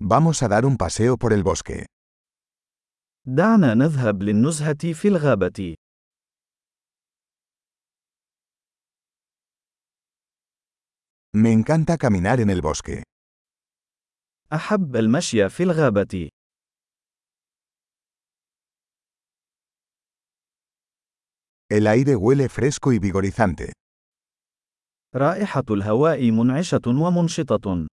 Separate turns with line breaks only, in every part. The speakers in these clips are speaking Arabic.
Vamos a dar un paseo por el bosque.
دعنا نذهب للنزهة في الغابة.
Me encanta caminar en el bosque.
أحب المشي في الغابة.
El aire huele fresco y vigorizante.
رائحة الهواء منعشة ومنشطة.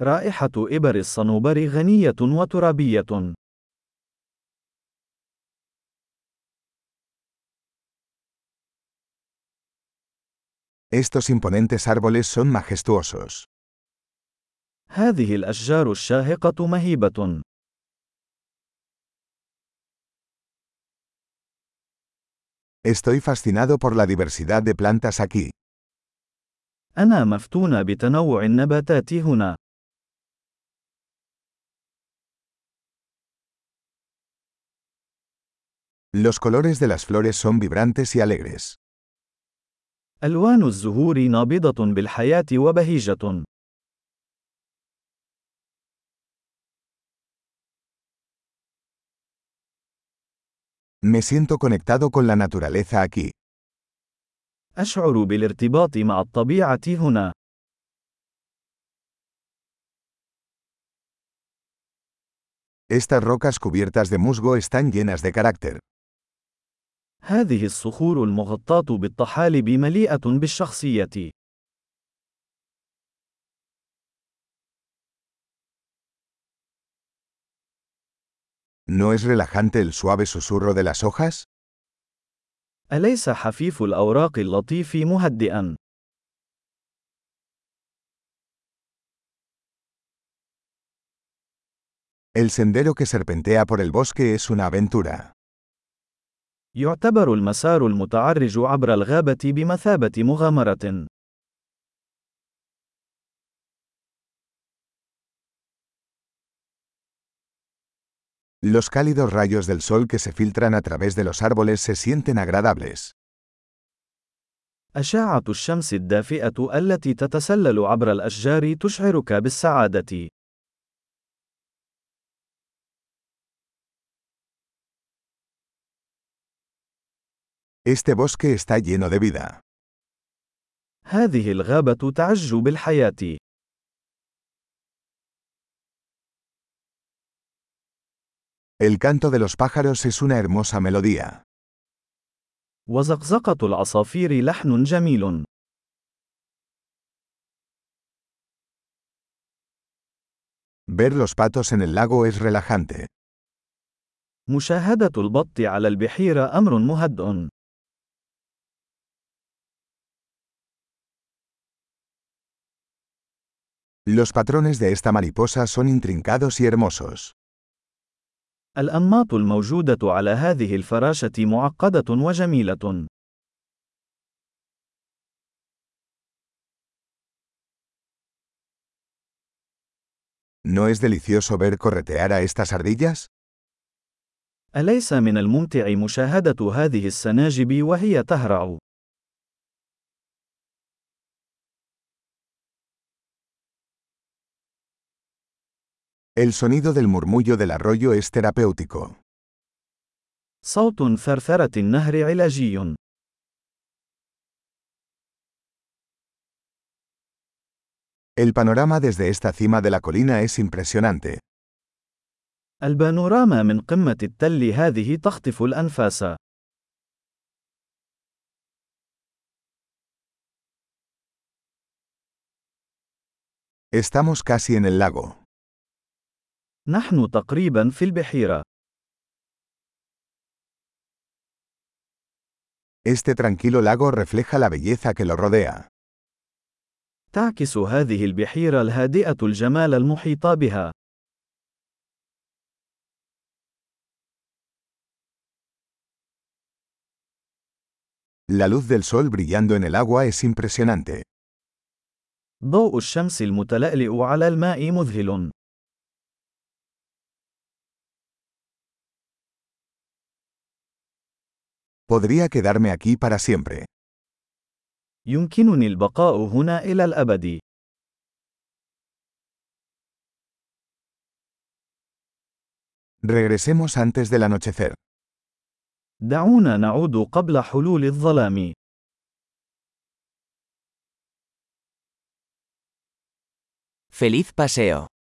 رائحة إبر الصنوبر غنية وترابية.
Estos imponentes árboles son majestuosos.
هذه الأشجار الشاهقة مهيبة.
Estoy fascinado por la diversidad de plantas aquí.
أنا مفتون بتنوع النباتات هنا.
Los colores de las flores son vibrantes y alegres.
ألوان الزهور نابضة بالحياة وبهيجة.
Me siento conectado con la naturaleza aquí.
أشعر بالارتباط مع الطبيعة هنا.
Estas rocas cubiertas de musgo están llenas de carácter.
هذه الصخور المغطاة بالطحالب مليئة بالشخصية.
¿No es relajante el suave susurro de las hojas?
أليس حفيف الأوراق اللطيف مهدئا؟
El sendero que serpentea por el bosque es una aventura.
يعتبر المسار المتعرج عبر الغابة بمثابة مغامرة.
Los cálidos rayos del sol que se filtran a través de los árboles se sienten agradables.
أشعة الشمس الدافئة التي تتسلل عبر الأشجار تشعرك بالسعادة.
Este bosque está lleno de vida.
هذه الغابة تعج بالحياة.
El canto de los pájaros es una hermosa melodía.
وزقزقة العصافير لحن جميل.
Ver los patos en el lago es relajante.
مشاهدة البط على البحيرة أمر مهدئ.
Los patrones de esta mariposa son intrincados y hermosos.
الأنماط الموجودة على هذه الفراشة معقدة وجميلة.
¿No es delicioso ver corretear a estas ardillas?
أليس من الممتع مشاهدة هذه السناجب وهي تهرع؟
El sonido del murmullo del arroyo es terapéutico.
صوت ثرثرة النهر علاجي.
El panorama desde esta cima de la colina es impresionante.
البانوراما من قمة التل هذه تخطف الأنفاس.
Estamos casi en el lago.
نحن تقريبا في البحيرة.
Este tranquilo lago refleja la belleza que lo rodea.
تعكس هذه البحيرة الهادئة الجمال المحيط بها.
La luz del sol brillando en el agua es impresionante.
ضوء الشمس المتلألئ على الماء مذهل.
Podría quedarme aquí para siempre.
يمكنني البقاء هنا إلى الأبد.
Regresemos antes del anochecer.
دعونا نعود قبل حلول الظلام.
Feliz paseo.